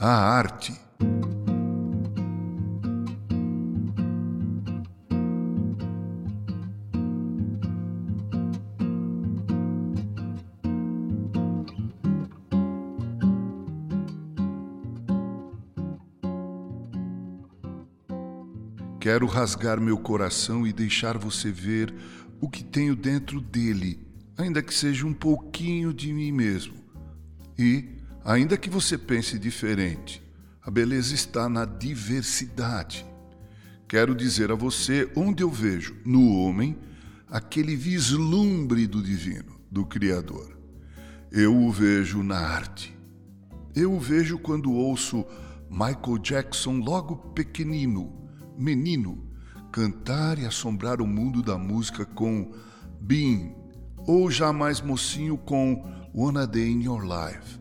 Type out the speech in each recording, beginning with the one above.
A arte. Quero rasgar meu coração e deixar você ver o que tenho dentro dele, ainda que seja um pouquinho de mim mesmo. E, ainda que você pense diferente, a beleza está na diversidade. Quero dizer a você onde eu vejo no homem aquele vislumbre do divino, do Criador. Eu o vejo na arte. Eu o vejo quando ouço Michael Jackson logo pequenino menino cantar e assombrar o mundo da música com Being, ou já mais mocinho com One Day in Your Life,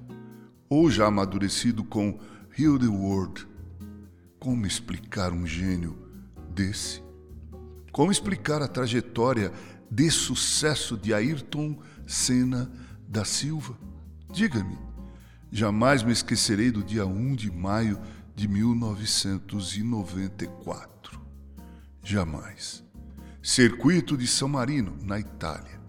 ou já amadurecido com Heal the World. Como explicar um gênio desse? Como explicar a trajetória de sucesso de Ayrton Senna da Silva? Diga-me, jamais me esquecerei do dia 1 de maio de 1994. Jamais. Circuito de São Marino, na Itália.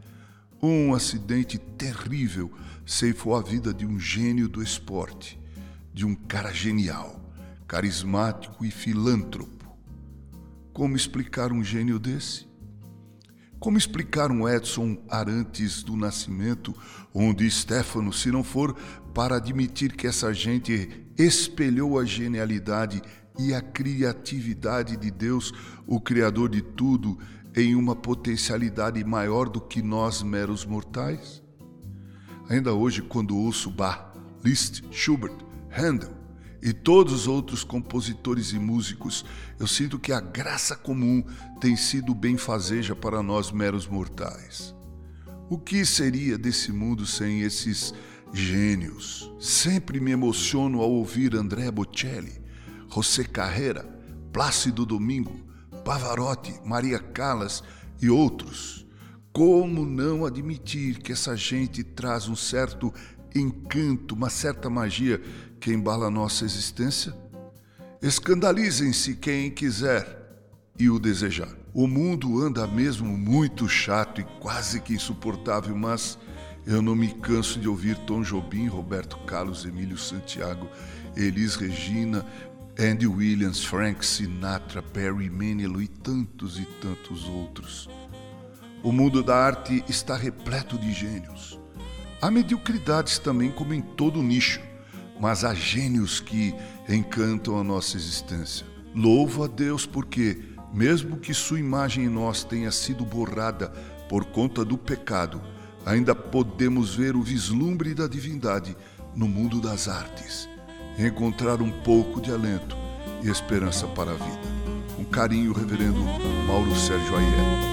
Um acidente terrível ceifou a vida de um gênio do esporte, de um cara genial, carismático e filântropo. Como explicar um gênio desse? Como explicar um Edson Arantes do Nascimento, onde Stefano, se não for para admitir que essa gente espelhou a genialidade e a criatividade de Deus, o Criador de tudo, em uma potencialidade maior do que nós meros mortais? Ainda hoje, quando ouço Bach, Liszt, Schubert, Handel, e todos os outros compositores e músicos, eu sinto que a graça comum tem sido benfazeja para nós meros mortais. O que seria desse mundo sem esses gênios? Sempre me emociono ao ouvir André Bocelli, José Carreira, Plácido Domingo, Pavarotti, Maria Callas e outros. Como não admitir que essa gente traz um certo encanto, uma certa magia que embala a nossa existência? Escandalizem-se quem quiser e o desejar. O mundo anda mesmo muito chato e quase que insuportável, mas eu não me canso de ouvir Tom Jobim, Roberto Carlos, Emílio Santiago, Elis Regina, Andy Williams, Frank Sinatra, Barry Manilow e tantos e tantos outros. O mundo da arte está repleto de gênios. Há mediocridades também, como em todo nicho, mas há gênios que encantam a nossa existência. Louvo a Deus porque, mesmo que sua imagem em nós tenha sido borrada por conta do pecado, ainda podemos ver o vislumbre da divindade no mundo das artes, encontrar um pouco de alento e esperança para a vida. Com carinho, Reverendo Mauro Sérgio Aiello.